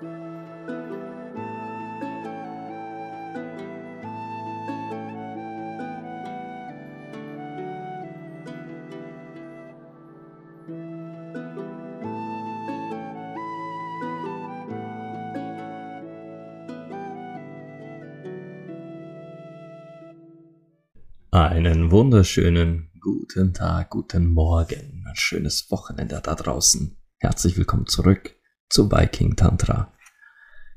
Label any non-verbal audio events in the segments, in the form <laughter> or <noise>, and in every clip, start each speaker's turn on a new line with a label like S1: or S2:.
S1: Einen wunderschönen guten Tag, guten Morgen, ein schönes Wochenende da draußen. Herzlich willkommen zurück zu Viking Tantra.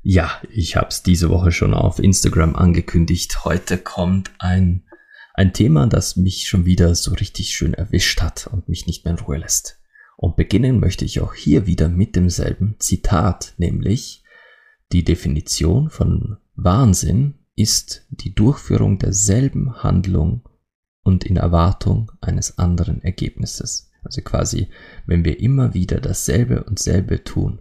S1: Ja, ich habe es diese Woche schon auf Instagram angekündigt. Heute kommt ein, ein Thema, das mich schon wieder so richtig schön erwischt hat und mich nicht mehr in Ruhe lässt. Und beginnen möchte ich auch hier wieder mit demselben Zitat, nämlich die Definition von Wahnsinn ist die Durchführung derselben Handlung und in Erwartung eines anderen Ergebnisses. Also quasi, wenn wir immer wieder dasselbe und selbe tun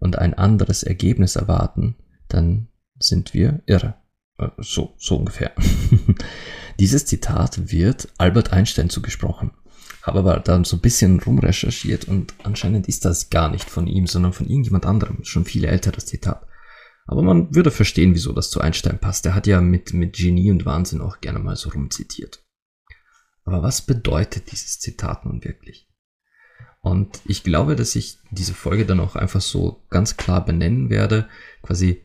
S1: und ein anderes Ergebnis erwarten, dann sind wir irre. Äh, so, so ungefähr. <laughs> Dieses Zitat wird Albert Einstein zugesprochen. Habe aber dann so ein bisschen rumrecherchiert und anscheinend ist das gar nicht von ihm, sondern von irgendjemand anderem. Schon viel älter das Zitat. Aber man würde verstehen, wieso das zu Einstein passt. Er hat ja mit, mit Genie und Wahnsinn auch gerne mal so rumzitiert. Aber was bedeutet dieses Zitat nun wirklich? Und ich glaube, dass ich diese Folge dann auch einfach so ganz klar benennen werde, quasi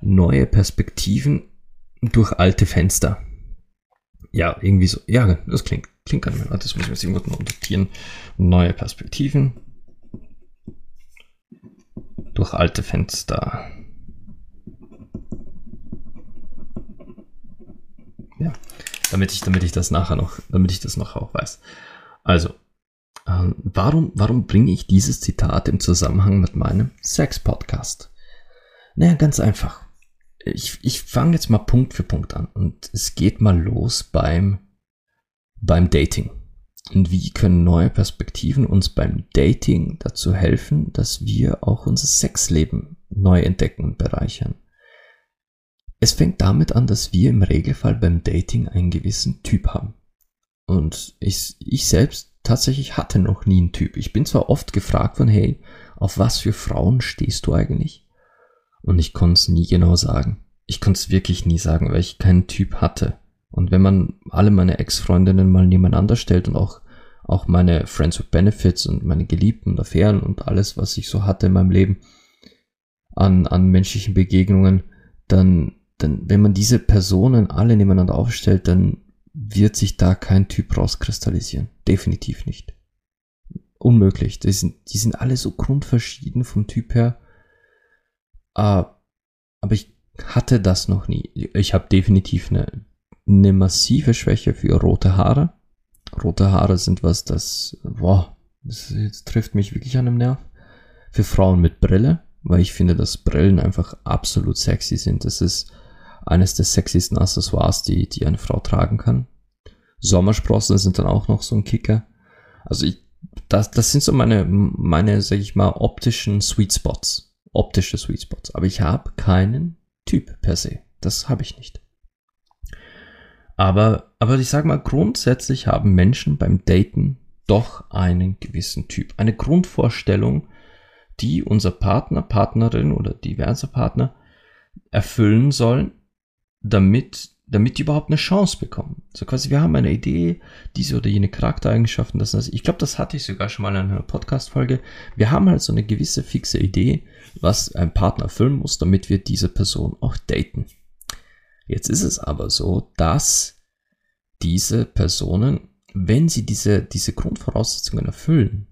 S1: neue Perspektiven durch alte Fenster. Ja, irgendwie so. Ja, das klingt, klingt gar nicht mehr. Das muss ich jetzt irgendwo noch notieren. Neue Perspektiven durch alte Fenster. Ja, damit ich, damit ich das nachher noch, damit ich das noch auch weiß. Also, ähm, warum, warum bringe ich dieses Zitat im Zusammenhang mit meinem Sex-Podcast? Naja, ganz einfach. Ich, ich fange jetzt mal Punkt für Punkt an und es geht mal los beim, beim Dating. Und wie können neue Perspektiven uns beim Dating dazu helfen, dass wir auch unser Sexleben neu entdecken und bereichern? Es fängt damit an, dass wir im Regelfall beim Dating einen gewissen Typ haben. Und ich, ich selbst tatsächlich hatte noch nie einen Typ. Ich bin zwar oft gefragt von, hey, auf was für Frauen stehst du eigentlich? Und ich konnte es nie genau sagen. Ich konnte es wirklich nie sagen, weil ich keinen Typ hatte. Und wenn man alle meine Ex-Freundinnen mal nebeneinander stellt und auch, auch meine Friends with Benefits und meine Geliebten, Affären und alles, was ich so hatte in meinem Leben an, an menschlichen Begegnungen, dann dann, wenn man diese Personen alle nebeneinander aufstellt, dann wird sich da kein Typ rauskristallisieren. Definitiv nicht. Unmöglich. Die sind, die sind alle so grundverschieden vom Typ her. Uh, aber ich hatte das noch nie. Ich habe definitiv eine, eine massive Schwäche für rote Haare. Rote Haare sind was, das, boah, das, das trifft mich wirklich an dem Nerv. Für Frauen mit Brille, weil ich finde, dass Brillen einfach absolut sexy sind. Das ist, eines der sexiesten Accessoires, die, die eine Frau tragen kann. Sommersprossen sind dann auch noch so ein Kicker. Also ich, das, das sind so meine, meine, sag ich mal, optischen Sweet Spots. Optische Sweet Spots. Aber ich habe keinen Typ per se. Das habe ich nicht. Aber, aber ich sag mal, grundsätzlich haben Menschen beim Daten doch einen gewissen Typ. Eine Grundvorstellung, die unser Partner, Partnerin oder diverse Partner erfüllen sollen, damit, damit die überhaupt eine Chance bekommen. So quasi, wir haben eine Idee, diese oder jene Charaktereigenschaften, das heißt, ich glaube, das hatte ich sogar schon mal in einer Podcast-Folge. Wir haben halt so eine gewisse fixe Idee, was ein Partner erfüllen muss, damit wir diese Person auch daten. Jetzt ist es aber so, dass diese Personen, wenn sie diese, diese Grundvoraussetzungen erfüllen,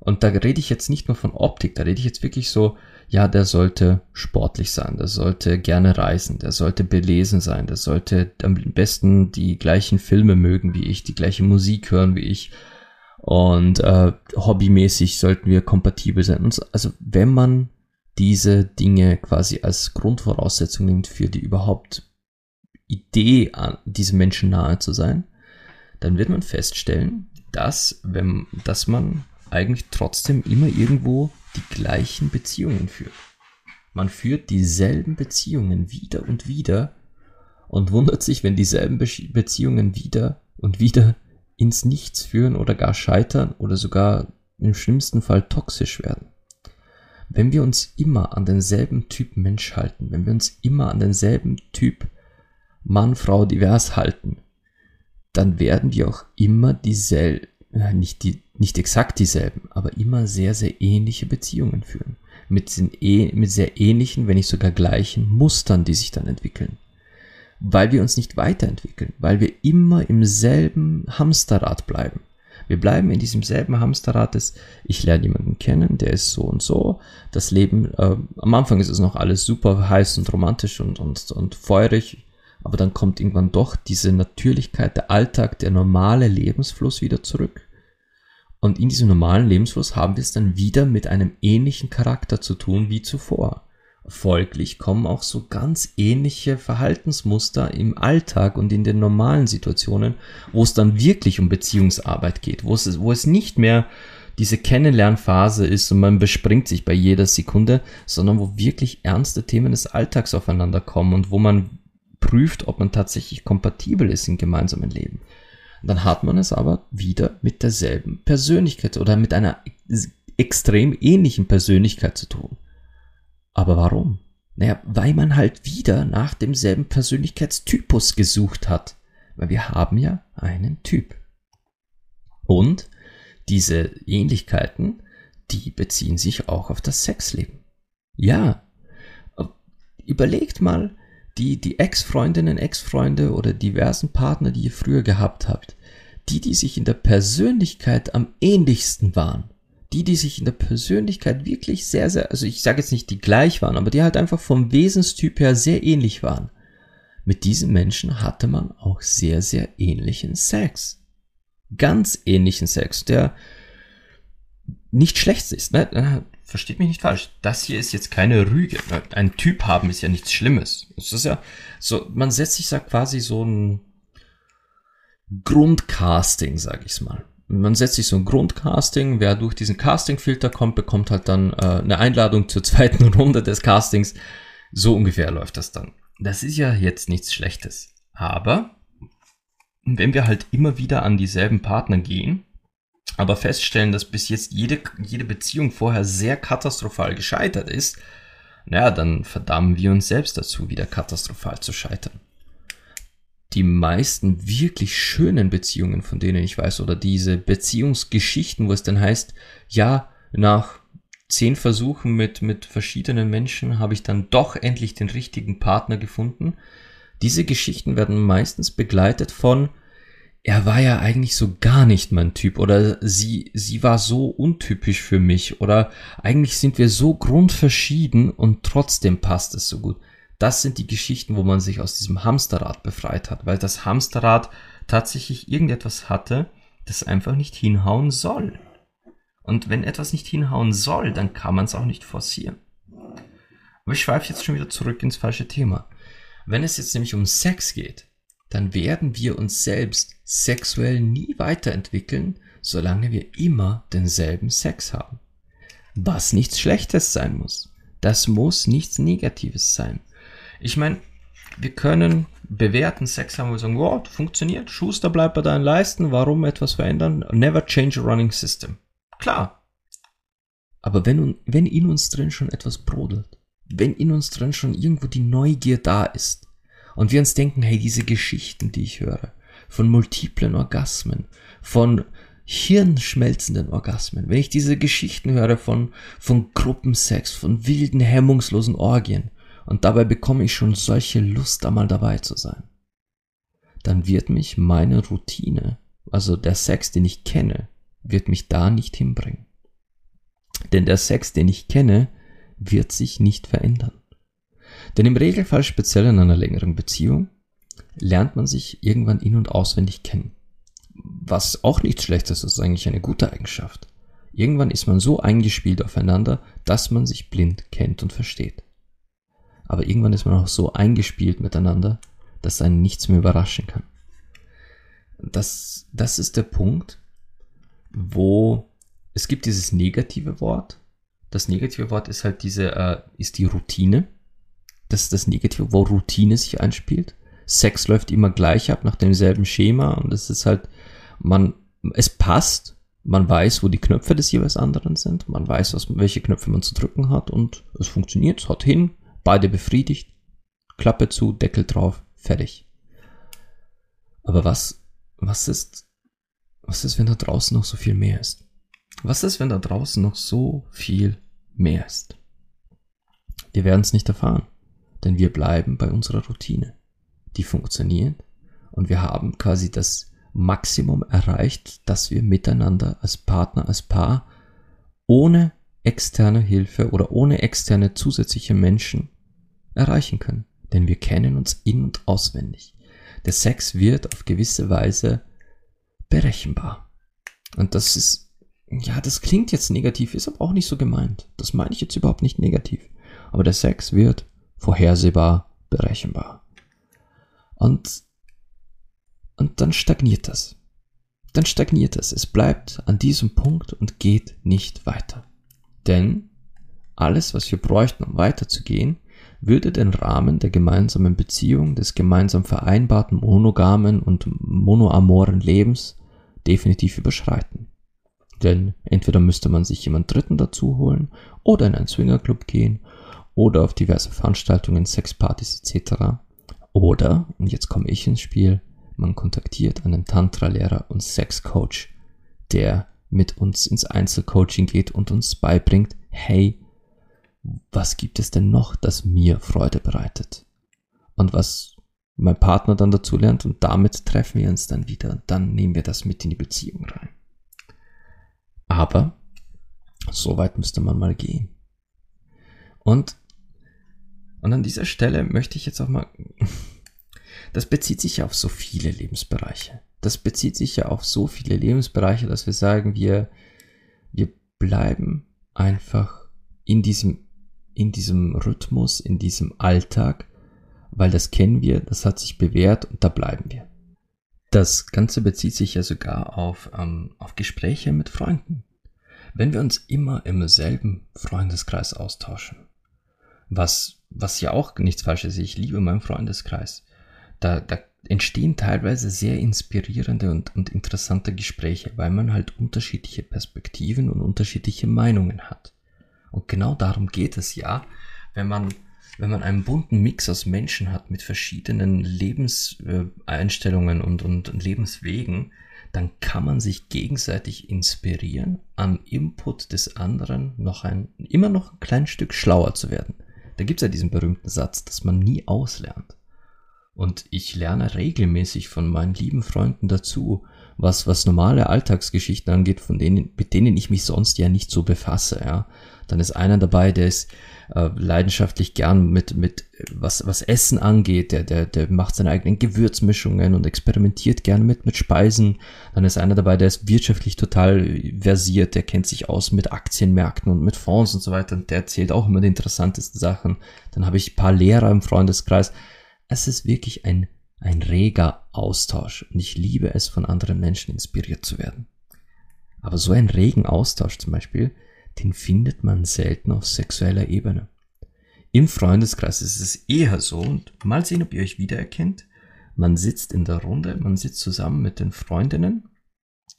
S1: und da rede ich jetzt nicht nur von Optik, da rede ich jetzt wirklich so, ja, der sollte sportlich sein, der sollte gerne reisen, der sollte belesen sein, der sollte am besten die gleichen Filme mögen wie ich, die gleiche Musik hören wie ich. Und äh, hobbymäßig sollten wir kompatibel sein. Und so, also wenn man diese Dinge quasi als Grundvoraussetzung nimmt für die überhaupt Idee, diesem Menschen nahe zu sein, dann wird man feststellen, dass, wenn, dass man eigentlich trotzdem immer irgendwo die gleichen Beziehungen führt. Man führt dieselben Beziehungen wieder und wieder und wundert sich, wenn dieselben Be Beziehungen wieder und wieder ins Nichts führen oder gar scheitern oder sogar im schlimmsten Fall toxisch werden. wenn wir uns immer an denselben Typ Mensch halten, wenn wir uns immer an denselben Typ Mann, Frau divers halten, dann werden wir auch immer dieselben, äh, nicht, die, nicht exakt dieselben, aber immer sehr, sehr ähnliche Beziehungen führen. Mit, eh, mit sehr ähnlichen, wenn nicht sogar gleichen Mustern, die sich dann entwickeln. Weil wir uns nicht weiterentwickeln, weil wir immer im selben Hamsterrad bleiben. Wir bleiben in diesem selben Hamsterrad des, ich lerne jemanden kennen, der ist so und so. Das Leben, äh, am Anfang ist es noch alles super heiß und romantisch und, und, und feurig, aber dann kommt irgendwann doch diese Natürlichkeit, der Alltag, der normale Lebensfluss wieder zurück. Und in diesem normalen Lebensfluss haben wir es dann wieder mit einem ähnlichen Charakter zu tun wie zuvor. Folglich kommen auch so ganz ähnliche Verhaltensmuster im Alltag und in den normalen Situationen, wo es dann wirklich um Beziehungsarbeit geht, wo es, wo es nicht mehr diese Kennenlernphase ist und man bespringt sich bei jeder Sekunde, sondern wo wirklich ernste Themen des Alltags aufeinander kommen und wo man prüft, ob man tatsächlich kompatibel ist im gemeinsamen Leben. Dann hat man es aber wieder mit derselben Persönlichkeit oder mit einer extrem ähnlichen Persönlichkeit zu tun. Aber warum? Naja, weil man halt wieder nach demselben Persönlichkeitstypus gesucht hat. Weil wir haben ja einen Typ. Und diese Ähnlichkeiten, die beziehen sich auch auf das Sexleben. Ja, überlegt mal die, die Ex-Freundinnen, Ex-Freunde oder diversen Partner, die ihr früher gehabt habt. Die, die sich in der Persönlichkeit am ähnlichsten waren die, die sich in der Persönlichkeit wirklich sehr, sehr, also ich sage jetzt nicht, die gleich waren, aber die halt einfach vom Wesenstyp her sehr ähnlich waren. Mit diesen Menschen hatte man auch sehr, sehr ähnlichen Sex. Ganz ähnlichen Sex, der nicht schlecht ist. Ne? Versteht mich nicht falsch. Das hier ist jetzt keine Rüge. Ein Typ haben ist ja nichts Schlimmes. Es ist ja so, man setzt sich da quasi so ein Grundcasting, sag ich's mal man setzt sich so ein Grundcasting, wer durch diesen Castingfilter kommt, bekommt halt dann äh, eine Einladung zur <laughs> zweiten Runde des Castings. So ungefähr läuft das dann. Das ist ja jetzt nichts Schlechtes. Aber wenn wir halt immer wieder an dieselben Partner gehen, aber feststellen, dass bis jetzt jede, jede Beziehung vorher sehr katastrophal gescheitert ist, naja, dann verdammen wir uns selbst dazu, wieder katastrophal zu scheitern die meisten wirklich schönen Beziehungen, von denen ich weiß, oder diese Beziehungsgeschichten, wo es dann heißt, ja, nach zehn Versuchen mit, mit verschiedenen Menschen habe ich dann doch endlich den richtigen Partner gefunden. Diese Geschichten werden meistens begleitet von, er war ja eigentlich so gar nicht mein Typ oder sie, sie war so untypisch für mich oder eigentlich sind wir so grundverschieden und trotzdem passt es so gut das sind die Geschichten, wo man sich aus diesem Hamsterrad befreit hat, weil das Hamsterrad tatsächlich irgendetwas hatte, das einfach nicht hinhauen soll. Und wenn etwas nicht hinhauen soll, dann kann man es auch nicht forcieren. Aber ich schweife jetzt schon wieder zurück ins falsche Thema. Wenn es jetzt nämlich um Sex geht, dann werden wir uns selbst sexuell nie weiterentwickeln, solange wir immer denselben Sex haben. Was nichts Schlechtes sein muss. Das muss nichts Negatives sein. Ich meine, wir können bewerten Sex haben, wir sagen, wow, funktioniert, Schuster bleibt bei deinen Leisten, warum etwas verändern? Never change a running system. Klar. Aber wenn, wenn in uns drin schon etwas brodelt, wenn in uns drin schon irgendwo die Neugier da ist und wir uns denken, hey, diese Geschichten, die ich höre, von multiplen Orgasmen, von hirnschmelzenden Orgasmen, wenn ich diese Geschichten höre von, von Gruppensex, von wilden, hemmungslosen Orgien, und dabei bekomme ich schon solche Lust, da mal dabei zu sein. Dann wird mich meine Routine, also der Sex, den ich kenne, wird mich da nicht hinbringen. Denn der Sex, den ich kenne, wird sich nicht verändern. Denn im Regelfall, speziell in einer längeren Beziehung, lernt man sich irgendwann in- und auswendig kennen. Was auch nichts Schlechtes ist, ist eigentlich eine gute Eigenschaft. Irgendwann ist man so eingespielt aufeinander, dass man sich blind kennt und versteht. Aber irgendwann ist man auch so eingespielt miteinander, dass einen nichts mehr überraschen kann. Das, das ist der Punkt, wo es gibt dieses negative Wort. Das negative Wort ist halt diese, äh, ist die Routine. Das ist das negative, wo Routine sich einspielt. Sex läuft immer gleich ab nach demselben Schema und es ist halt, man, es passt, Man weiß, wo die Knöpfe des jeweils anderen sind. Man weiß, was, welche Knöpfe man zu drücken hat und es funktioniert, es haut hin, beide befriedigt, Klappe zu, Deckel drauf, fertig. Aber was, was ist, was ist, wenn da draußen noch so viel mehr ist? Was ist, wenn da draußen noch so viel mehr ist? Wir werden es nicht erfahren, denn wir bleiben bei unserer Routine. Die funktioniert und wir haben quasi das Maximum erreicht, dass wir miteinander als Partner, als Paar ohne externe Hilfe oder ohne externe zusätzliche Menschen erreichen können. Denn wir kennen uns in und auswendig. Der Sex wird auf gewisse Weise berechenbar. Und das ist, ja, das klingt jetzt negativ, ist aber auch nicht so gemeint. Das meine ich jetzt überhaupt nicht negativ. Aber der Sex wird vorhersehbar, berechenbar. Und, und dann stagniert das. Dann stagniert es. Es bleibt an diesem Punkt und geht nicht weiter. Denn alles, was wir bräuchten, um weiterzugehen, würde den Rahmen der gemeinsamen Beziehung, des gemeinsam vereinbarten monogamen und monoamoren Lebens definitiv überschreiten. Denn entweder müsste man sich jemand Dritten dazu holen oder in einen Swingerclub gehen oder auf diverse Veranstaltungen, Sexpartys etc. Oder, und jetzt komme ich ins Spiel, man kontaktiert einen Tantra-Lehrer und Sexcoach, der mit uns ins Einzelcoaching geht und uns beibringt, hey, was gibt es denn noch, das mir Freude bereitet? Und was mein Partner dann dazu lernt und damit treffen wir uns dann wieder und dann nehmen wir das mit in die Beziehung rein. Aber so weit müsste man mal gehen. Und, und an dieser Stelle möchte ich jetzt auch mal, <laughs> das bezieht sich ja auf so viele Lebensbereiche. Das bezieht sich ja auf so viele Lebensbereiche, dass wir sagen, wir, wir bleiben einfach in diesem in diesem Rhythmus, in diesem Alltag, weil das kennen wir, das hat sich bewährt und da bleiben wir. Das Ganze bezieht sich ja sogar auf, ähm, auf Gespräche mit Freunden. Wenn wir uns immer im selben Freundeskreis austauschen, was, was ja auch nichts Falsches ist, ich liebe meinen Freundeskreis, da, da entstehen teilweise sehr inspirierende und, und interessante Gespräche, weil man halt unterschiedliche Perspektiven und unterschiedliche Meinungen hat. Und genau darum geht es ja, wenn man, wenn man einen bunten Mix aus Menschen hat mit verschiedenen Lebenseinstellungen und, und Lebenswegen, dann kann man sich gegenseitig inspirieren, am Input des anderen noch ein, immer noch ein kleines Stück schlauer zu werden. Da gibt es ja diesen berühmten Satz, dass man nie auslernt. Und ich lerne regelmäßig von meinen lieben Freunden dazu, was, was normale Alltagsgeschichten angeht, von denen, mit denen ich mich sonst ja nicht so befasse, ja. Dann ist einer dabei, der ist äh, leidenschaftlich gern mit, mit was, was Essen angeht, der, der, der macht seine eigenen Gewürzmischungen und experimentiert gern mit, mit Speisen. Dann ist einer dabei, der ist wirtschaftlich total versiert, der kennt sich aus mit Aktienmärkten und mit Fonds und so weiter und der erzählt auch immer die interessantesten Sachen. Dann habe ich ein paar Lehrer im Freundeskreis. Es ist wirklich ein, ein reger Austausch und ich liebe es, von anderen Menschen inspiriert zu werden. Aber so ein regen Austausch zum Beispiel, den findet man selten auf sexueller Ebene. Im Freundeskreis ist es eher so, und mal sehen, ob ihr euch wiedererkennt. Man sitzt in der Runde, man sitzt zusammen mit den Freundinnen.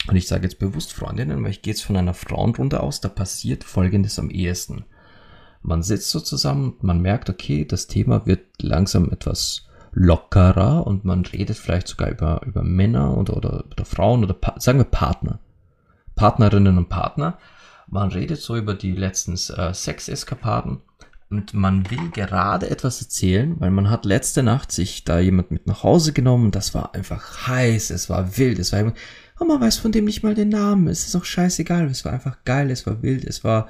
S1: Und ich sage jetzt bewusst Freundinnen, weil ich gehe jetzt von einer Frauenrunde aus, da passiert Folgendes am ehesten. Man sitzt so zusammen, man merkt, okay, das Thema wird langsam etwas lockerer und man redet vielleicht sogar über, über Männer oder, oder, oder Frauen oder sagen wir Partner. Partnerinnen und Partner. Man redet so über die letzten äh, Sexeskapaden und man will gerade etwas erzählen, weil man hat letzte Nacht sich da jemand mit nach Hause genommen. Das war einfach heiß, es war wild, es war oh, man weiß von dem nicht mal den Namen. Es ist auch scheißegal. Es war einfach geil, es war wild, es war,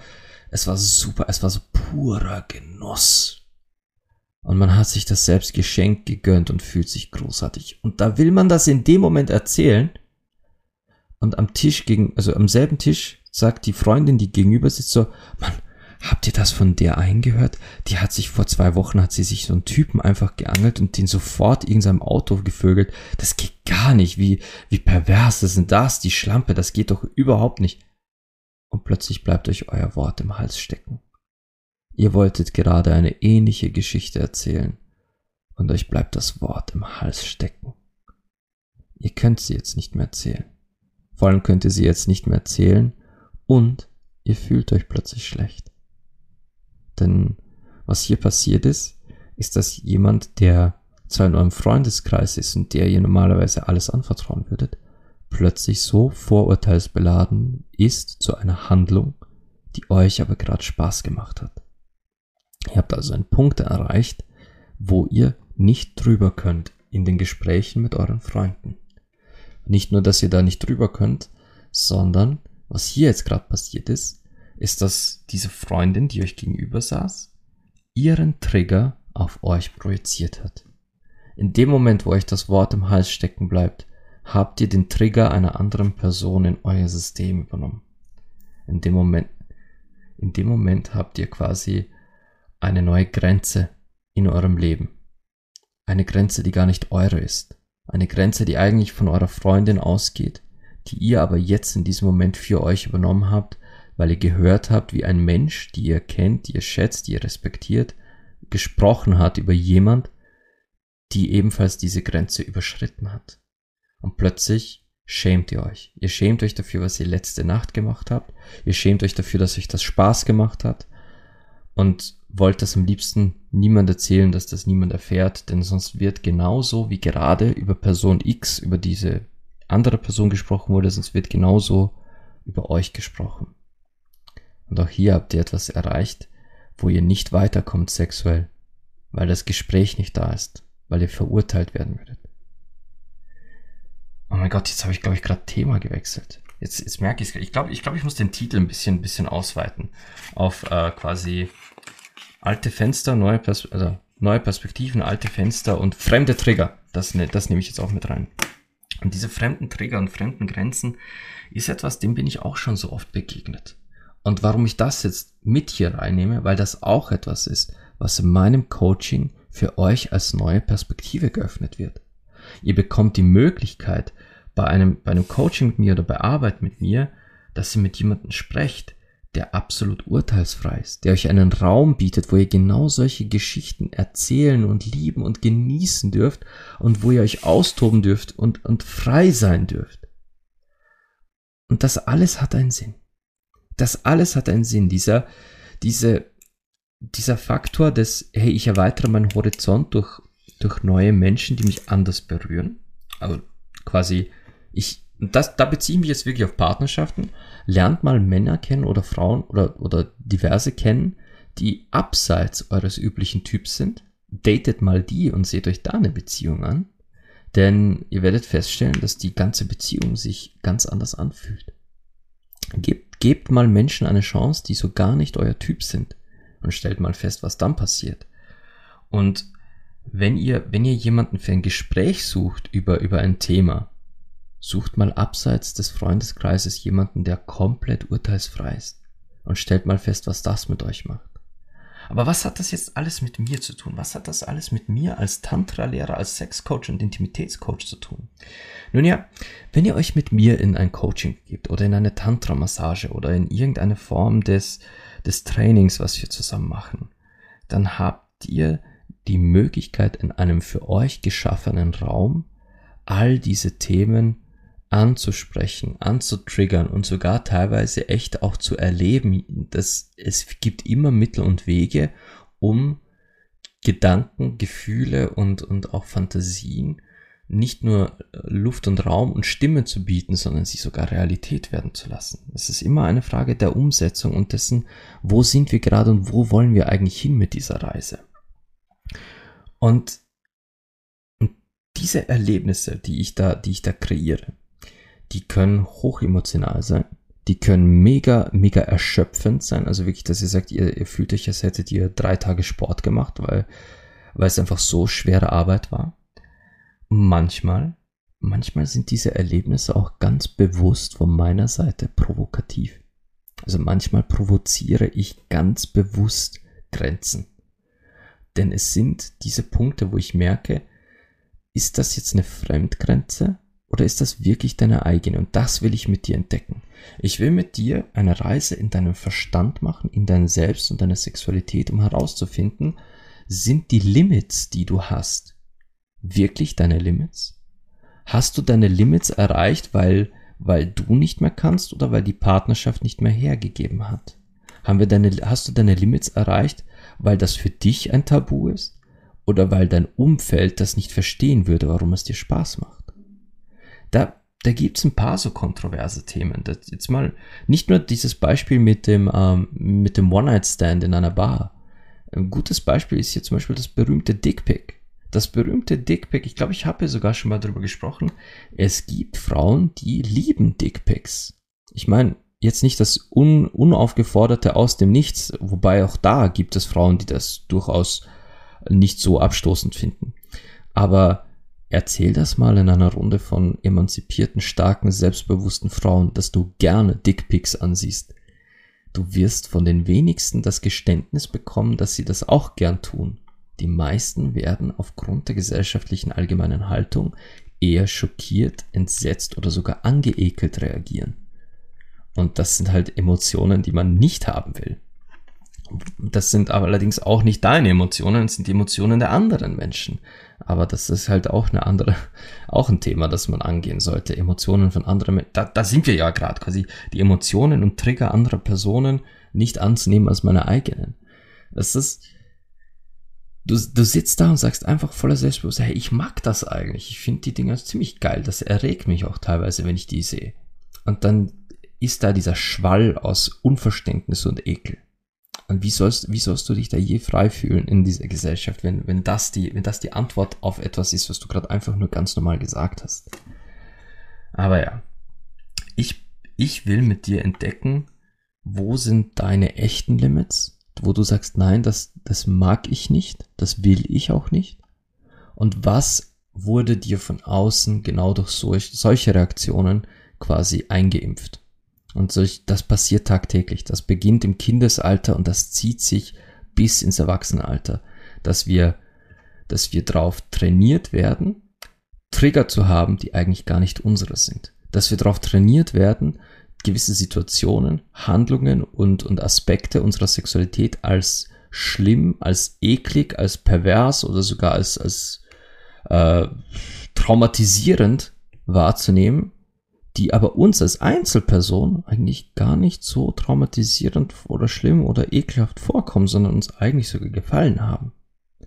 S1: es war super, es war so purer Genuss. Und man hat sich das selbst geschenkt gegönnt und fühlt sich großartig. Und da will man das in dem Moment erzählen. Und am Tisch gegen, also am selben Tisch sagt die Freundin, die gegenüber sitzt, so, Mann, habt ihr das von der eingehört? Die hat sich vor zwei Wochen, hat sie sich so einen Typen einfach geangelt und den sofort in seinem Auto gevögelt. Das geht gar nicht. Wie, wie pervers ist denn das? Die Schlampe, das geht doch überhaupt nicht. Und plötzlich bleibt euch euer Wort im Hals stecken. Ihr wolltet gerade eine ähnliche Geschichte erzählen und euch bleibt das Wort im Hals stecken. Ihr könnt sie jetzt nicht mehr erzählen. Vor allem könnt ihr sie jetzt nicht mehr erzählen und ihr fühlt euch plötzlich schlecht. Denn was hier passiert ist, ist, dass jemand, der zwar in eurem Freundeskreis ist und der ihr normalerweise alles anvertrauen würdet, plötzlich so vorurteilsbeladen ist zu einer Handlung, die euch aber gerade Spaß gemacht hat. Ihr habt also einen Punkt erreicht, wo ihr nicht drüber könnt in den Gesprächen mit euren Freunden. Nicht nur, dass ihr da nicht drüber könnt, sondern was hier jetzt gerade passiert ist, ist, dass diese Freundin, die euch gegenüber saß, ihren Trigger auf euch projiziert hat. In dem Moment, wo euch das Wort im Hals stecken bleibt, habt ihr den Trigger einer anderen Person in euer System übernommen. In dem Moment, in dem Moment habt ihr quasi eine neue Grenze in eurem Leben. Eine Grenze, die gar nicht eure ist. Eine Grenze, die eigentlich von eurer Freundin ausgeht, die ihr aber jetzt in diesem Moment für euch übernommen habt, weil ihr gehört habt, wie ein Mensch, die ihr kennt, die ihr schätzt, die ihr respektiert, gesprochen hat über jemand, die ebenfalls diese Grenze überschritten hat. Und plötzlich schämt ihr euch. Ihr schämt euch dafür, was ihr letzte Nacht gemacht habt. Ihr schämt euch dafür, dass euch das Spaß gemacht hat. Und wollt das am liebsten niemand erzählen, dass das niemand erfährt, denn sonst wird genauso wie gerade über Person X, über diese andere Person gesprochen wurde, sonst wird genauso über euch gesprochen. Und auch hier habt ihr etwas erreicht, wo ihr nicht weiterkommt sexuell, weil das Gespräch nicht da ist, weil ihr verurteilt werden würdet. Oh mein Gott, jetzt habe ich, glaube ich, gerade Thema gewechselt. Jetzt, jetzt merke ich es. Ich glaube, ich, glaube, ich muss den Titel ein bisschen, ein bisschen ausweiten auf äh, quasi alte Fenster, neue, Pers also neue Perspektiven, alte Fenster und fremde Trigger. Das, ne, das nehme ich jetzt auch mit rein. Und diese fremden Trigger und fremden Grenzen ist etwas, dem bin ich auch schon so oft begegnet. Und warum ich das jetzt mit hier reinnehme, weil das auch etwas ist, was in meinem Coaching für euch als neue Perspektive geöffnet wird. Ihr bekommt die Möglichkeit, bei einem, bei einem Coaching mit mir oder bei Arbeit mit mir, dass ihr mit jemandem sprecht, der absolut urteilsfrei ist, der euch einen Raum bietet, wo ihr genau solche Geschichten erzählen und lieben und genießen dürft und wo ihr euch austoben dürft und, und frei sein dürft. Und das alles hat einen Sinn. Das alles hat einen Sinn. Dieser, diese, dieser Faktor des, hey, ich erweitere meinen Horizont durch, durch neue Menschen, die mich anders berühren. Also quasi, ich, das, da beziehe ich mich jetzt wirklich auf Partnerschaften lernt mal Männer kennen oder Frauen oder, oder diverse kennen, die abseits eures üblichen Typs sind. Datet mal die und seht euch da eine Beziehung an. Denn ihr werdet feststellen, dass die ganze Beziehung sich ganz anders anfühlt. Gebt, gebt mal Menschen eine Chance, die so gar nicht euer Typ sind. Und stellt mal fest, was dann passiert. Und wenn ihr, wenn ihr jemanden für ein Gespräch sucht über, über ein Thema, Sucht mal abseits des Freundeskreises jemanden, der komplett urteilsfrei ist und stellt mal fest, was das mit euch macht. Aber was hat das jetzt alles mit mir zu tun? Was hat das alles mit mir als Tantra-Lehrer, als Sexcoach und Intimitätscoach zu tun? Nun ja, wenn ihr euch mit mir in ein Coaching gebt oder in eine Tantra-Massage oder in irgendeine Form des, des Trainings, was wir zusammen machen, dann habt ihr die Möglichkeit in einem für euch geschaffenen Raum all diese Themen anzusprechen, anzutriggern und sogar teilweise echt auch zu erleben, dass es gibt immer Mittel und Wege, um Gedanken, Gefühle und, und auch Fantasien nicht nur Luft und Raum und Stimme zu bieten, sondern sie sogar Realität werden zu lassen. Es ist immer eine Frage der Umsetzung und dessen, wo sind wir gerade und wo wollen wir eigentlich hin mit dieser Reise. Und diese Erlebnisse, die ich da, die ich da kreiere, die können hochemotional sein. Die können mega, mega erschöpfend sein. Also wirklich, dass ihr sagt, ihr, ihr fühlt euch, als hättet ihr drei Tage Sport gemacht, weil, weil es einfach so schwere Arbeit war. Manchmal, manchmal sind diese Erlebnisse auch ganz bewusst von meiner Seite provokativ. Also manchmal provoziere ich ganz bewusst Grenzen. Denn es sind diese Punkte, wo ich merke, ist das jetzt eine Fremdgrenze oder ist das wirklich deine eigene? Und das will ich mit dir entdecken. Ich will mit dir eine Reise in deinem Verstand machen, in dein Selbst und deine Sexualität, um herauszufinden, sind die Limits, die du hast, wirklich deine Limits? Hast du deine Limits erreicht, weil, weil du nicht mehr kannst oder weil die Partnerschaft nicht mehr hergegeben hat? Haben wir deine, hast du deine Limits erreicht, weil das für dich ein Tabu ist? Oder weil dein Umfeld das nicht verstehen würde, warum es dir Spaß macht? Da, da gibt's ein paar so kontroverse Themen. Das jetzt mal nicht nur dieses Beispiel mit dem, ähm, mit dem One-Night-Stand in einer Bar. Ein gutes Beispiel ist hier zum Beispiel das berühmte Dickpick. Das berühmte Dickpick, ich glaube, ich habe hier sogar schon mal drüber gesprochen. Es gibt Frauen, die lieben Dickpicks. Ich meine, jetzt nicht das un unaufgeforderte aus dem Nichts, wobei auch da gibt es Frauen, die das durchaus nicht so abstoßend finden. Aber erzähl das mal in einer Runde von emanzipierten, starken, selbstbewussten Frauen, dass du gerne Dickpics ansiehst. Du wirst von den wenigsten das Geständnis bekommen, dass sie das auch gern tun. Die meisten werden aufgrund der gesellschaftlichen allgemeinen Haltung eher schockiert, entsetzt oder sogar angeekelt reagieren. Und das sind halt Emotionen, die man nicht haben will. Das sind allerdings auch nicht deine Emotionen, das sind die Emotionen der anderen Menschen. Aber das ist halt auch eine andere, <laughs> auch ein Thema, das man angehen sollte. Emotionen von anderen Menschen. Da, da sind wir ja gerade quasi. Die Emotionen und Trigger anderer Personen nicht anzunehmen als meine eigenen. Das ist, du, du sitzt da und sagst einfach voller Selbstbewusstsein, hey, ich mag das eigentlich. Ich finde die Dinger ziemlich geil. Das erregt mich auch teilweise, wenn ich die sehe. Und dann ist da dieser Schwall aus Unverständnis und Ekel. Und wie sollst, wie sollst du dich da je frei fühlen in dieser Gesellschaft, wenn, wenn, das die, wenn das die Antwort auf etwas ist, was du gerade einfach nur ganz normal gesagt hast? Aber ja, ich, ich will mit dir entdecken, wo sind deine echten Limits wo du sagst, nein, das, das mag ich nicht, das will ich auch nicht? Und was wurde dir von außen genau durch solch, solche Reaktionen quasi eingeimpft? Und solch, das passiert tagtäglich. Das beginnt im Kindesalter und das zieht sich bis ins Erwachsenenalter, dass wir, dass wir drauf trainiert werden, Trigger zu haben, die eigentlich gar nicht unsere sind. Dass wir darauf trainiert werden, gewisse Situationen, Handlungen und, und Aspekte unserer Sexualität als schlimm, als eklig, als pervers oder sogar als, als äh, traumatisierend wahrzunehmen, die aber uns als Einzelperson eigentlich gar nicht so traumatisierend oder schlimm oder ekelhaft vorkommen, sondern uns eigentlich sogar gefallen haben.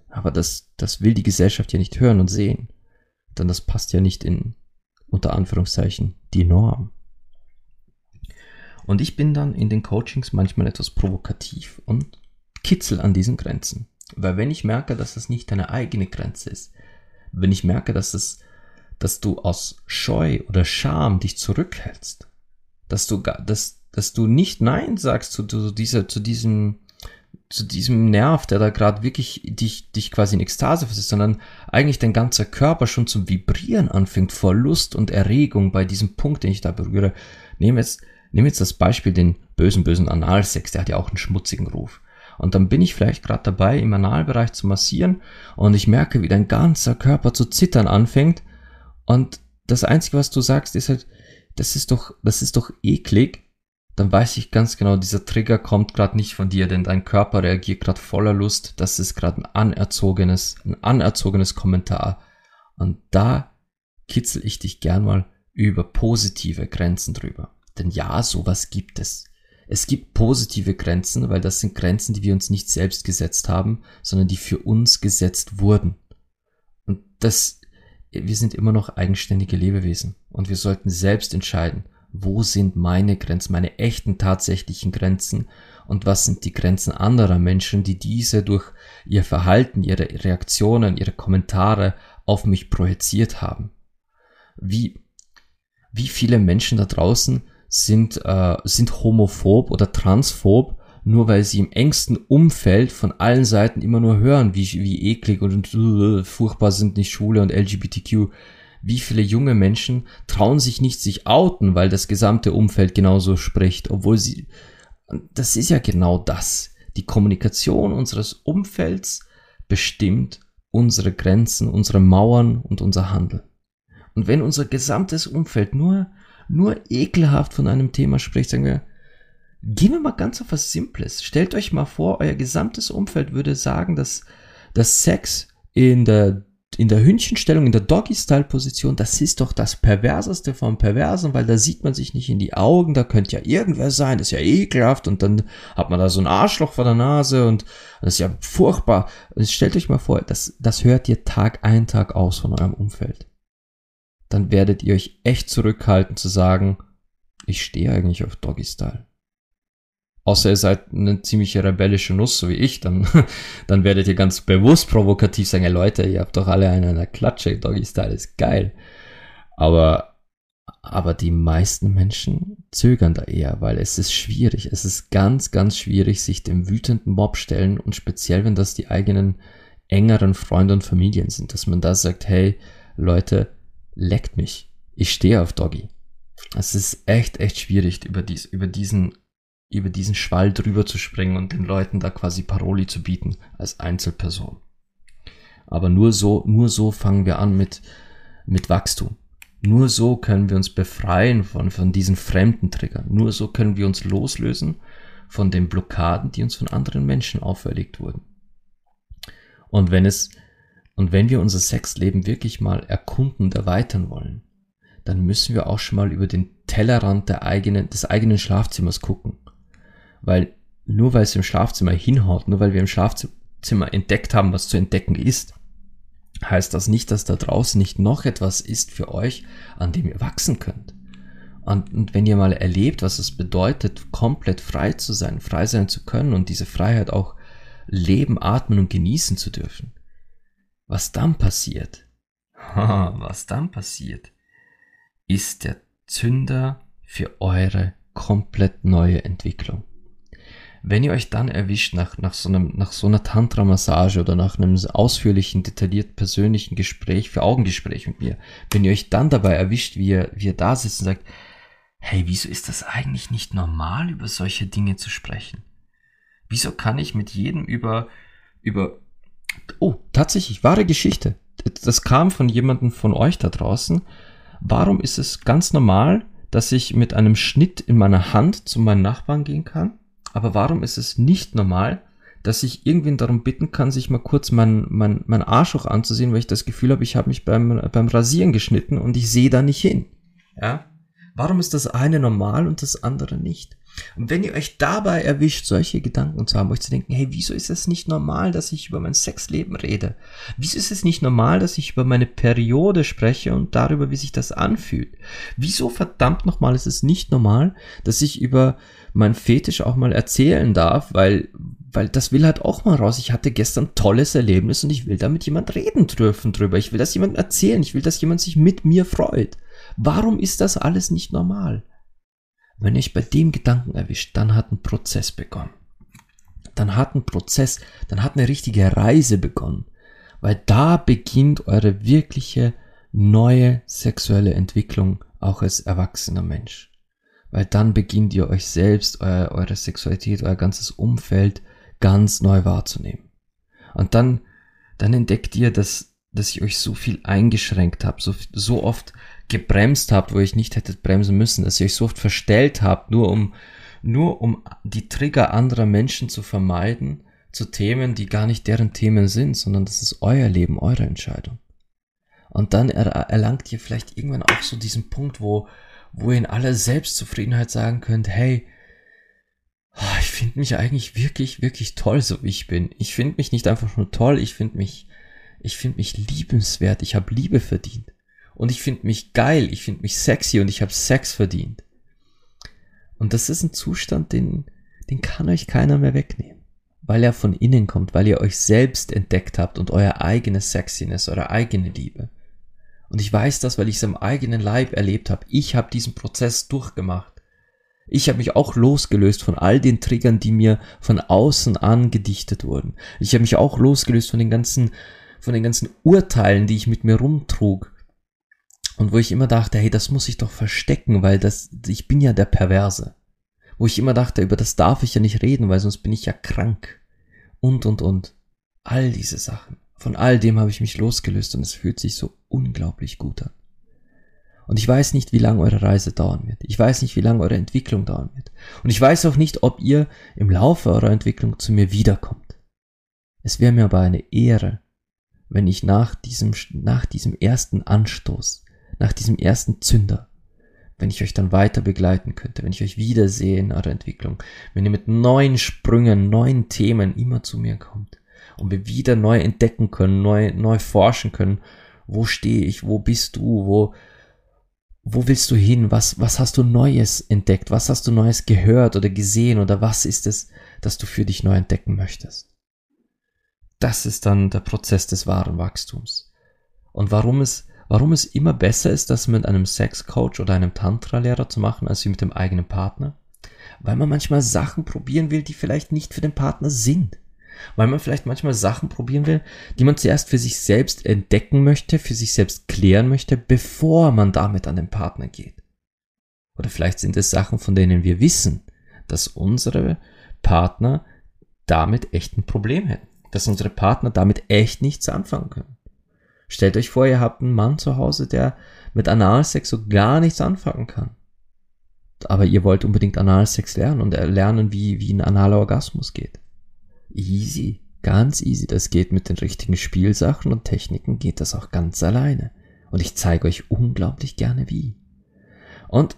S1: Aber das, das will die Gesellschaft ja nicht hören und sehen. Denn das passt ja nicht in, unter Anführungszeichen, die Norm. Und ich bin dann in den Coachings manchmal etwas provokativ und kitzel an diesen Grenzen. Weil wenn ich merke, dass das nicht deine eigene Grenze ist, wenn ich merke, dass es, dass du aus Scheu oder Scham dich zurückhältst, dass du, dass, dass du nicht Nein sagst zu, zu, dieser, zu diesem, zu diesem Nerv, der da gerade wirklich dich, dich quasi in Ekstase versetzt, sondern eigentlich dein ganzer Körper schon zum Vibrieren anfängt vor Lust und Erregung bei diesem Punkt, den ich da berühre. Nehmen jetzt Nimm jetzt das Beispiel den bösen, bösen Analsex, der hat ja auch einen schmutzigen Ruf. Und dann bin ich vielleicht gerade dabei, im Analbereich zu massieren und ich merke, wie dein ganzer Körper zu zittern anfängt. Und das Einzige, was du sagst, ist halt, das ist doch, das ist doch eklig. Dann weiß ich ganz genau, dieser Trigger kommt gerade nicht von dir, denn dein Körper reagiert gerade voller Lust. Das ist gerade ein anerzogenes, ein anerzogenes Kommentar. Und da kitzel ich dich gern mal über positive Grenzen drüber. Denn ja, sowas gibt es. Es gibt positive Grenzen, weil das sind Grenzen, die wir uns nicht selbst gesetzt haben, sondern die für uns gesetzt wurden. Und das, wir sind immer noch eigenständige Lebewesen und wir sollten selbst entscheiden, wo sind meine Grenzen, meine echten tatsächlichen Grenzen und was sind die Grenzen anderer Menschen, die diese durch ihr Verhalten, ihre Reaktionen, ihre Kommentare auf mich projiziert haben. Wie, wie viele Menschen da draußen sind, äh, sind homophob oder transphob, nur weil sie im engsten Umfeld von allen Seiten immer nur hören, wie, wie eklig und uh, furchtbar sind nicht Schule und LGBTQ. Wie viele junge Menschen trauen sich nicht sich outen, weil das gesamte Umfeld genauso spricht, obwohl sie, das ist ja genau das. Die Kommunikation unseres Umfelds bestimmt unsere Grenzen, unsere Mauern und unser Handeln. Und wenn unser gesamtes Umfeld nur nur ekelhaft von einem Thema spricht, sagen wir, gehen wir mal ganz auf was Simples. Stellt euch mal vor, euer gesamtes Umfeld würde sagen, dass, dass Sex in der in der Hündchenstellung, in der Doggy-Style-Position, das ist doch das Perverseste vom Perversen, weil da sieht man sich nicht in die Augen, da könnte ja irgendwer sein, das ist ja ekelhaft und dann hat man da so ein Arschloch vor der Nase und das ist ja furchtbar. Und stellt euch mal vor, das, das hört ihr Tag ein, Tag aus von eurem Umfeld. Dann werdet ihr euch echt zurückhalten zu sagen, ich stehe eigentlich auf Doggy-Style. Außer ihr seid eine ziemliche rebellische Nuss, so wie ich, dann, <laughs> dann werdet ihr ganz bewusst provokativ sagen, ja Leute, ihr habt doch alle einen einer Klatsche, Doggy-Style ist geil. Aber, aber die meisten Menschen zögern da eher, weil es ist schwierig. Es ist ganz, ganz schwierig, sich dem wütenden Mob stellen und speziell, wenn das die eigenen engeren Freunde und Familien sind, dass man da sagt, hey, Leute, leckt mich. Ich stehe auf Doggy. Es ist echt, echt schwierig, über, dies, über diesen über diesen Schwall drüber zu springen und den Leuten da quasi Paroli zu bieten als Einzelperson. Aber nur so, nur so fangen wir an mit, mit Wachstum. Nur so können wir uns befreien von, von diesen fremden Triggern. Nur so können wir uns loslösen von den Blockaden, die uns von anderen Menschen auferlegt wurden. Und wenn es, und wenn wir unser Sexleben wirklich mal erkunden und erweitern wollen, dann müssen wir auch schon mal über den Tellerrand der eigenen, des eigenen Schlafzimmers gucken weil nur weil es im Schlafzimmer hinhaut, nur weil wir im Schlafzimmer entdeckt haben, was zu entdecken ist, heißt das nicht, dass da draußen nicht noch etwas ist für euch, an dem ihr wachsen könnt. Und, und wenn ihr mal erlebt, was es bedeutet, komplett frei zu sein, frei sein zu können und diese Freiheit auch leben, atmen und genießen zu dürfen, was dann passiert, <laughs> was dann passiert, ist der Zünder für eure komplett neue Entwicklung. Wenn ihr euch dann erwischt nach, nach, so, einem, nach so einer Tantra-Massage oder nach einem ausführlichen, detailliert persönlichen Gespräch, für Augengespräch mit mir, wenn ihr euch dann dabei erwischt, wie ihr, wie ihr da sitzt und sagt, hey, wieso ist das eigentlich nicht normal, über solche Dinge zu sprechen? Wieso kann ich mit jedem über, über, oh, tatsächlich, wahre Geschichte. Das kam von jemandem von euch da draußen. Warum ist es ganz normal, dass ich mit einem Schnitt in meiner Hand zu meinen Nachbarn gehen kann? Aber warum ist es nicht normal, dass ich irgendwen darum bitten kann, sich mal kurz mein, mein, mein Arschloch anzusehen, weil ich das Gefühl habe, ich habe mich beim, beim Rasieren geschnitten und ich sehe da nicht hin. Ja? Warum ist das eine normal und das andere nicht? Und wenn ihr euch dabei erwischt, solche Gedanken zu haben, euch zu denken, hey, wieso ist es nicht normal, dass ich über mein Sexleben rede? Wieso ist es nicht normal, dass ich über meine Periode spreche und darüber, wie sich das anfühlt? Wieso verdammt nochmal ist es nicht normal, dass ich über mein Fetisch auch mal erzählen darf, weil, weil das will halt auch mal raus. Ich hatte gestern tolles Erlebnis und ich will damit jemand reden dürfen drüber. Ich will das jemand erzählen. Ich will, dass jemand sich mit mir freut. Warum ist das alles nicht normal? Wenn ich bei dem Gedanken erwischt, dann hat ein Prozess begonnen. Dann hat ein Prozess, dann hat eine richtige Reise begonnen. Weil da beginnt eure wirkliche neue sexuelle Entwicklung auch als erwachsener Mensch. Weil dann beginnt ihr euch selbst, euer, eure Sexualität, euer ganzes Umfeld ganz neu wahrzunehmen. Und dann, dann entdeckt ihr, dass, dass ich euch so viel eingeschränkt habe, so, so oft gebremst habt, wo ich nicht hätte bremsen müssen, dass ihr euch so oft verstellt habt, nur um, nur um die Trigger anderer Menschen zu vermeiden, zu Themen, die gar nicht deren Themen sind, sondern das ist euer Leben, eure Entscheidung. Und dann er, erlangt ihr vielleicht irgendwann auch so diesen Punkt, wo, wo ihr in aller Selbstzufriedenheit sagen könnt, hey, ah, ich finde mich eigentlich wirklich, wirklich toll, so wie ich bin. Ich finde mich nicht einfach nur toll, ich finde mich, ich finde mich liebenswert, ich habe Liebe verdient und ich finde mich geil, ich finde mich sexy und ich habe Sex verdient. Und das ist ein Zustand, den, den kann euch keiner mehr wegnehmen, weil er von innen kommt, weil ihr euch selbst entdeckt habt und euer eigenes Sexiness, eure eigene Liebe. Und ich weiß das, weil ich es am eigenen Leib erlebt habe. Ich habe diesen Prozess durchgemacht. Ich habe mich auch losgelöst von all den Triggern, die mir von außen angedichtet wurden. Ich habe mich auch losgelöst von den ganzen, von den ganzen Urteilen, die ich mit mir rumtrug. Und wo ich immer dachte, hey, das muss ich doch verstecken, weil das, ich bin ja der Perverse. Wo ich immer dachte, über das darf ich ja nicht reden, weil sonst bin ich ja krank. Und, und, und. All diese Sachen. Von all dem habe ich mich losgelöst und es fühlt sich so unglaublich gut an. Und ich weiß nicht, wie lange eure Reise dauern wird. Ich weiß nicht, wie lange eure Entwicklung dauern wird. Und ich weiß auch nicht, ob ihr im Laufe eurer Entwicklung zu mir wiederkommt. Es wäre mir aber eine Ehre, wenn ich nach diesem, nach diesem ersten Anstoß, nach diesem ersten Zünder, wenn ich euch dann weiter begleiten könnte, wenn ich euch wiedersehe in eurer Entwicklung, wenn ihr mit neuen Sprüngen, neuen Themen immer zu mir kommt und wir wieder neu entdecken können, neu, neu forschen können, wo stehe ich, wo bist du, wo, wo willst du hin, was, was hast du Neues entdeckt, was hast du Neues gehört oder gesehen oder was ist es, das du für dich neu entdecken möchtest. Das ist dann der Prozess des wahren Wachstums. Und warum es warum es immer besser ist, das mit einem Sexcoach oder einem Tantra-Lehrer zu machen, als mit dem eigenen Partner? Weil man manchmal Sachen probieren will, die vielleicht nicht für den Partner sind. Weil man vielleicht manchmal Sachen probieren will, die man zuerst für sich selbst entdecken möchte, für sich selbst klären möchte, bevor man damit an den Partner geht. Oder vielleicht sind es Sachen, von denen wir wissen, dass unsere Partner damit echt ein Problem hätten. Dass unsere Partner damit echt nichts anfangen können. Stellt euch vor, ihr habt einen Mann zu Hause, der mit Analsex so gar nichts anfangen kann. Aber ihr wollt unbedingt Analsex lernen und lernen, wie, wie ein analer Orgasmus geht. Easy, ganz easy. Das geht mit den richtigen Spielsachen und Techniken, geht das auch ganz alleine. Und ich zeige euch unglaublich gerne wie. Und,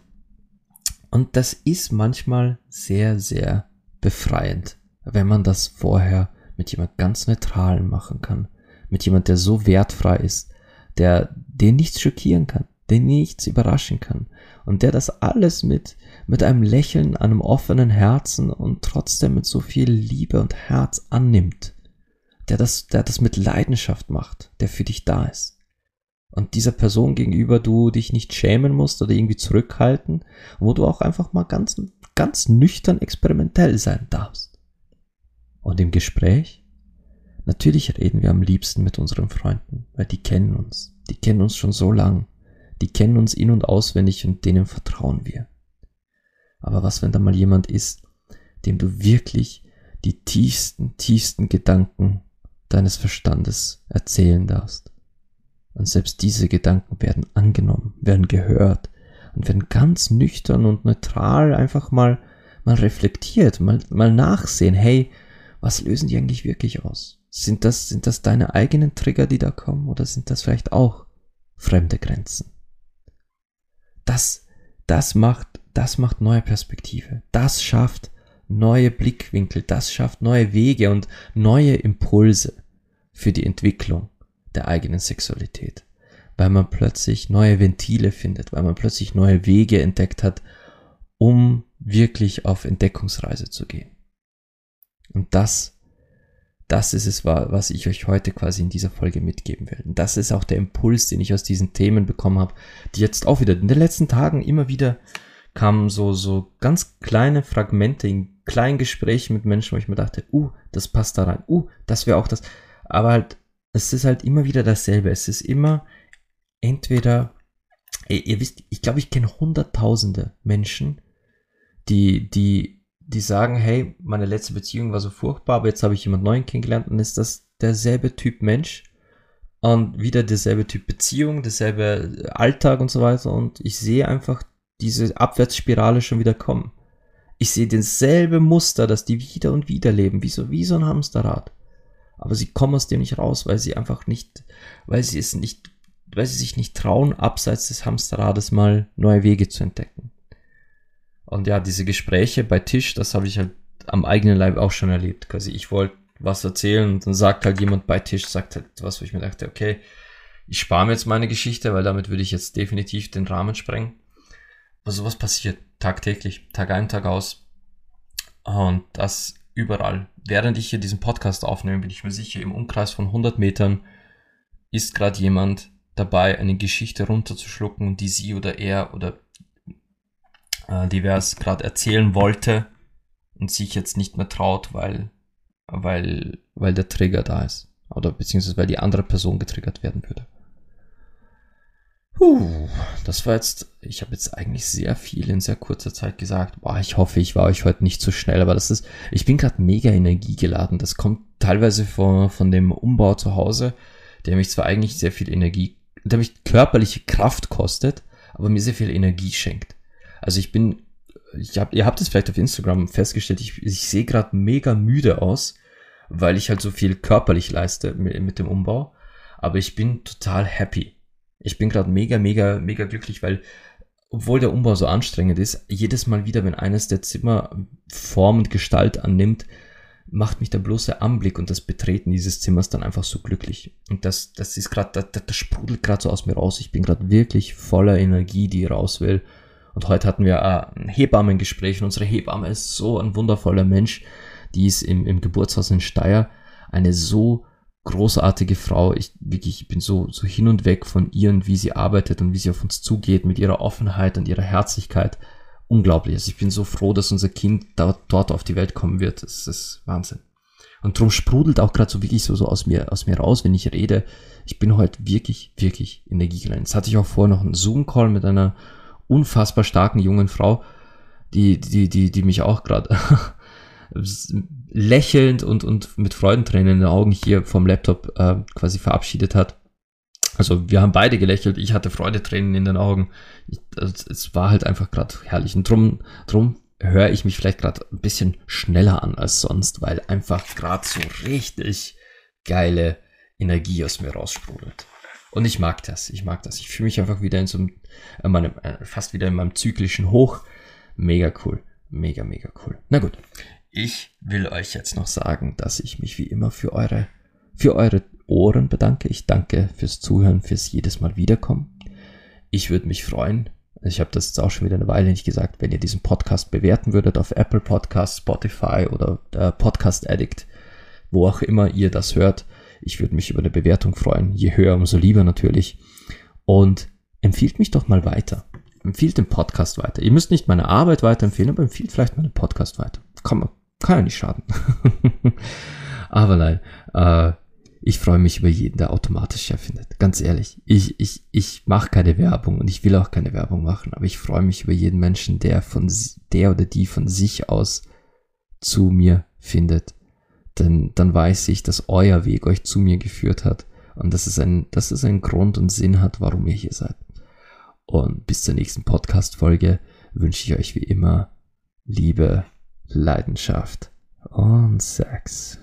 S1: und das ist manchmal sehr, sehr befreiend, wenn man das vorher mit jemand ganz Neutralen machen kann mit jemand, der so wertfrei ist, der den nichts schockieren kann, den nichts überraschen kann und der das alles mit mit einem Lächeln, einem offenen Herzen und trotzdem mit so viel Liebe und Herz annimmt, der das, der das mit Leidenschaft macht, der für dich da ist. Und dieser Person gegenüber du dich nicht schämen musst oder irgendwie zurückhalten, wo du auch einfach mal ganz, ganz nüchtern experimentell sein darfst. Und im Gespräch Natürlich reden wir am liebsten mit unseren Freunden, weil die kennen uns. Die kennen uns schon so lang. Die kennen uns in- und auswendig und denen vertrauen wir. Aber was, wenn da mal jemand ist, dem du wirklich die tiefsten, tiefsten Gedanken deines Verstandes erzählen darfst? Und selbst diese Gedanken werden angenommen, werden gehört und werden ganz nüchtern und neutral einfach mal, mal reflektiert, mal, mal nachsehen, hey, was lösen die eigentlich wirklich aus? Sind das, sind das deine eigenen Trigger, die da kommen, oder sind das vielleicht auch fremde Grenzen? Das, das macht, das macht neue Perspektive. Das schafft neue Blickwinkel, das schafft neue Wege und neue Impulse für die Entwicklung der eigenen Sexualität. Weil man plötzlich neue Ventile findet, weil man plötzlich neue Wege entdeckt hat, um wirklich auf Entdeckungsreise zu gehen. Und das das ist es, was ich euch heute quasi in dieser Folge mitgeben will. Und das ist auch der Impuls, den ich aus diesen Themen bekommen habe, die jetzt auch wieder in den letzten Tagen immer wieder kamen so, so ganz kleine Fragmente in kleinen Gesprächen mit Menschen, wo ich mir dachte, uh, das passt da rein, uh, das wäre auch das. Aber halt, es ist halt immer wieder dasselbe. Es ist immer entweder, ihr, ihr wisst, ich glaube, ich kenne hunderttausende Menschen, die, die die sagen, hey, meine letzte Beziehung war so furchtbar, aber jetzt habe ich jemand neuen kennengelernt und ist das derselbe Typ Mensch und wieder derselbe Typ Beziehung, derselbe Alltag und so weiter und ich sehe einfach diese Abwärtsspirale schon wieder kommen. Ich sehe denselbe Muster, dass die wieder und wieder leben, wie so, wie so ein Hamsterrad. Aber sie kommen aus dem nicht raus, weil sie einfach nicht, weil sie es nicht, weil sie sich nicht trauen, abseits des Hamsterrades mal neue Wege zu entdecken. Und ja, diese Gespräche bei Tisch, das habe ich halt am eigenen Leib auch schon erlebt. Quasi ich wollte was erzählen und dann sagt halt jemand bei Tisch, sagt halt was, wo ich mir dachte, okay, ich spare mir jetzt meine Geschichte, weil damit würde ich jetzt definitiv den Rahmen sprengen. Aber sowas passiert tagtäglich, Tag ein, Tag aus. Und das überall. Während ich hier diesen Podcast aufnehme, bin ich mir sicher, im Umkreis von 100 Metern ist gerade jemand dabei, eine Geschichte runterzuschlucken, die sie oder er oder äh, divers gerade erzählen wollte und sich jetzt nicht mehr traut, weil, weil, weil der Trigger da ist. Oder beziehungsweise weil die andere Person getriggert werden würde. Puh, das war jetzt, ich habe jetzt eigentlich sehr viel in sehr kurzer Zeit gesagt. Boah, ich hoffe, ich war euch heute nicht zu schnell, aber das ist, ich bin gerade mega energiegeladen. Das kommt teilweise von, von dem Umbau zu Hause, der mich zwar eigentlich sehr viel Energie, der mich körperliche Kraft kostet, aber mir sehr viel Energie schenkt. Also ich bin, ich hab, ihr habt es vielleicht auf Instagram festgestellt, ich, ich sehe gerade mega müde aus, weil ich halt so viel körperlich leiste mit, mit dem Umbau. aber ich bin total happy. Ich bin gerade mega, mega, mega glücklich, weil obwohl der Umbau so anstrengend ist, jedes Mal wieder, wenn eines der Zimmer Form und Gestalt annimmt, macht mich der bloße Anblick und das Betreten dieses Zimmers dann einfach so glücklich. Und das, das ist gerade, das, das sprudelt gerade so aus mir raus. Ich bin gerade wirklich voller Energie, die raus will. Und heute hatten wir äh, ein Hebammengespräch und unsere Hebamme ist so ein wundervoller Mensch. Die ist im, im Geburtshaus in Steyr eine so großartige Frau. Ich wirklich ich bin so, so hin und weg von ihr und wie sie arbeitet und wie sie auf uns zugeht mit ihrer Offenheit und ihrer Herzlichkeit unglaublich. Also ich bin so froh, dass unser Kind da, dort auf die Welt kommen wird. Das ist Wahnsinn. Und drum sprudelt auch gerade so wirklich so, so aus mir, aus mir raus, wenn ich rede. Ich bin heute wirklich, wirklich energiegeladen. Jetzt hatte ich auch vorher noch einen Zoom-Call mit einer unfassbar starken jungen Frau, die, die, die, die mich auch gerade lächelnd und, und mit Freudentränen in den Augen hier vom Laptop äh, quasi verabschiedet hat. Also wir haben beide gelächelt, ich hatte Freudetränen in den Augen. Ich, also, es war halt einfach gerade herrlich. Und drum, drum höre ich mich vielleicht gerade ein bisschen schneller an als sonst, weil einfach gerade so richtig geile Energie aus mir raussprudelt. Und ich mag das, ich mag das. Ich fühle mich einfach wieder in so einem, meinem, äh, fast wieder in meinem zyklischen Hoch. Mega cool. Mega, mega cool. Na gut. Ich will euch jetzt noch sagen, dass ich mich wie immer für eure, für eure Ohren bedanke. Ich danke fürs Zuhören, fürs jedes Mal wiederkommen. Ich würde mich freuen, ich habe das jetzt auch schon wieder eine Weile nicht gesagt, wenn ihr diesen Podcast bewerten würdet auf Apple Podcasts, Spotify oder äh, Podcast Addict, wo auch immer ihr das hört. Ich würde mich über eine Bewertung freuen. Je höher, umso lieber natürlich. Und empfiehlt mich doch mal weiter. Empfiehlt den Podcast weiter. Ihr müsst nicht meine Arbeit weiterempfehlen, aber empfiehlt vielleicht meinen Podcast weiter. Kann, kann ja nicht schaden. <laughs> aber nein, äh, ich freue mich über jeden, der automatisch erfindet. Ganz ehrlich. Ich, ich, ich mache keine Werbung und ich will auch keine Werbung machen, aber ich freue mich über jeden Menschen, der von der oder die von sich aus zu mir findet. Denn dann weiß ich, dass euer Weg euch zu mir geführt hat und dass es ein, dass es einen Grund und Sinn hat, warum ihr hier seid. Und bis zur nächsten Podcast-Folge wünsche ich euch wie immer Liebe, Leidenschaft und Sex.